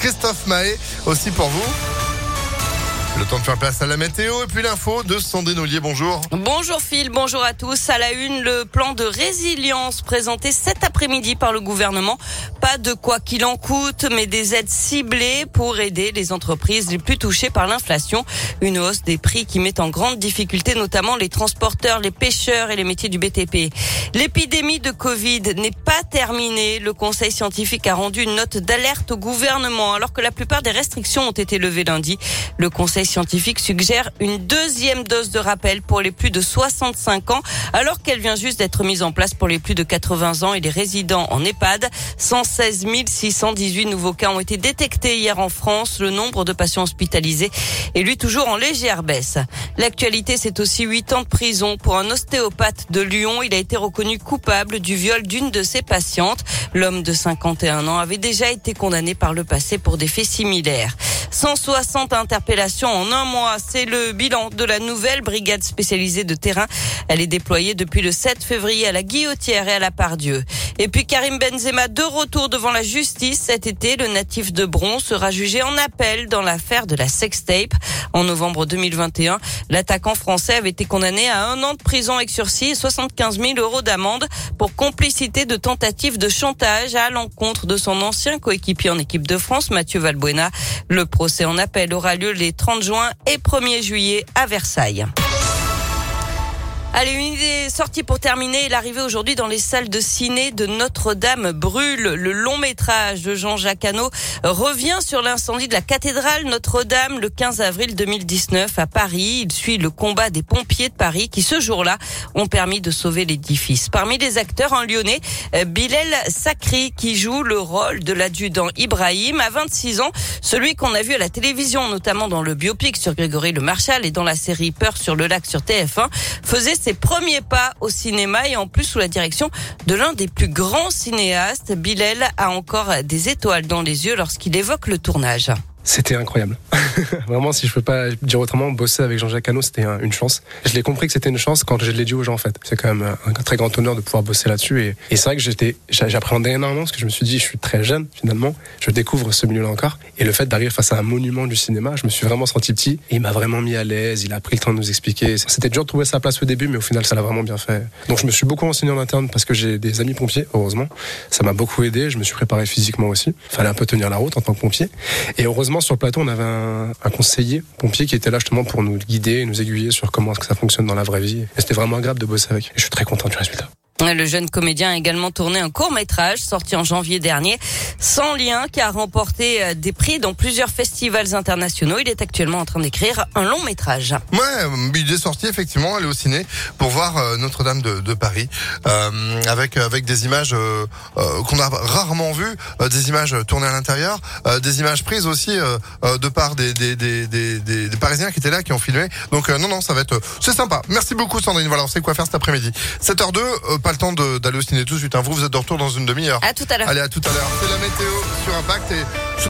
Christophe Mahé aussi pour vous. Le temps de faire place à la météo et puis l'info de Sandrine Ollier. Bonjour. Bonjour Phil, bonjour à tous. À la une, le plan de résilience présenté cet après-midi par le gouvernement. Pas de quoi qu'il en coûte, mais des aides ciblées pour aider les entreprises les plus touchées par l'inflation. Une hausse des prix qui met en grande difficulté notamment les transporteurs, les pêcheurs et les métiers du BTP. L'épidémie de Covid n'est pas terminée. Le conseil scientifique a rendu une note d'alerte au gouvernement alors que la plupart des restrictions ont été levées lundi. Le conseil scientifique suggère une deuxième dose de rappel pour les plus de 65 ans, alors qu'elle vient juste d'être mise en place pour les plus de 80 ans et les résidents en EHPAD. 116 618 nouveaux cas ont été détectés hier en France. Le nombre de patients hospitalisés est lui toujours en légère baisse. L'actualité, c'est aussi 8 ans de prison pour un ostéopathe de Lyon. Il a été reconnu coupable du viol d'une de ses patientes. L'homme de 51 ans avait déjà été condamné par le passé pour des faits similaires. 160 interpellations en un mois. C'est le bilan de la nouvelle brigade spécialisée de terrain. Elle est déployée depuis le 7 février à la Guillotière et à la Pardieu. Et puis Karim Benzema de retour devant la justice cet été. Le natif de Bron sera jugé en appel dans l'affaire de la sextape. En novembre 2021, l'attaquant français avait été condamné à un an de prison avec sursis et 75 000 euros d'amende pour complicité de tentative de chantage à l'encontre de son ancien coéquipier en équipe de France, Mathieu Valbuena. Le procès en appel aura lieu les 30 juin et 1er juillet à Versailles. Allez, une idée sortie pour terminer. L'arrivée aujourd'hui dans les salles de ciné de Notre-Dame brûle. Le long métrage de Jean-Jacques Hano revient sur l'incendie de la cathédrale Notre-Dame le 15 avril 2019 à Paris. Il suit le combat des pompiers de Paris qui, ce jour-là, ont permis de sauver l'édifice. Parmi les acteurs, un lyonnais, euh, Bilal Sakri, qui joue le rôle de l'adjudant Ibrahim à 26 ans. Celui qu'on a vu à la télévision, notamment dans le biopic sur Grégory Le Marchal et dans la série Peur sur le lac sur TF1, faisait ses premiers pas au cinéma et en plus sous la direction de l'un des plus grands cinéastes. Bilal a encore des étoiles dans les yeux lorsqu'il évoque le tournage. C'était incroyable. Vraiment, si je peux pas dire autrement, bosser avec Jean-Jacques Hano, c'était une chance. Je l'ai compris que c'était une chance quand je l'ai dit aux gens, en fait. C'est quand même un très grand honneur de pouvoir bosser là-dessus. Et, c'est vrai que j'étais, j'appréhendais énormément parce que je me suis dit, je suis très jeune, finalement. Je découvre ce milieu-là encore. Et le fait d'arriver face à un monument du cinéma, je me suis vraiment senti petit. Et il m'a vraiment mis à l'aise. Il a pris le temps de nous expliquer. C'était dur de trouver sa place au début, mais au final, ça l'a vraiment bien fait. Donc, je me suis beaucoup renseigné en interne parce que j'ai des amis pompiers, heureusement. Ça m'a beaucoup aidé. Je me suis préparé physiquement aussi. Fallait un peu tenir la route en tant que pompier. Et heureusement, sur le plateau, on avait un, conseiller pompier qui était là justement pour nous guider, nous aiguiller sur comment ça fonctionne dans la vraie vie. Et c'était vraiment agréable de bosser avec. Et je suis très content du résultat. Le jeune comédien a également tourné un court métrage sorti en janvier dernier, Sans lien, qui a remporté euh, des prix dans plusieurs festivals internationaux. Il est actuellement en train d'écrire un long métrage. Ouais, il est sorti effectivement, aller au ciné pour voir euh, Notre-Dame de, Paris, euh, avec avec des images euh, euh qu'on a rarement vues, des images tournées à l'intérieur, des images prises aussi de part des Parisiens qui étaient là, qui ont filmé. Donc non, non, ça va être, c'est sympa. Merci beaucoup Sandrine. Voilà, on sait quoi faire cet après-midi. 7h02 le temps d'aller au ciné tout de suite. Hein. Vous, vous êtes de retour dans une demi-heure. À tout à l'heure. Allez, à tout à l'heure. C'est la météo sur Impact et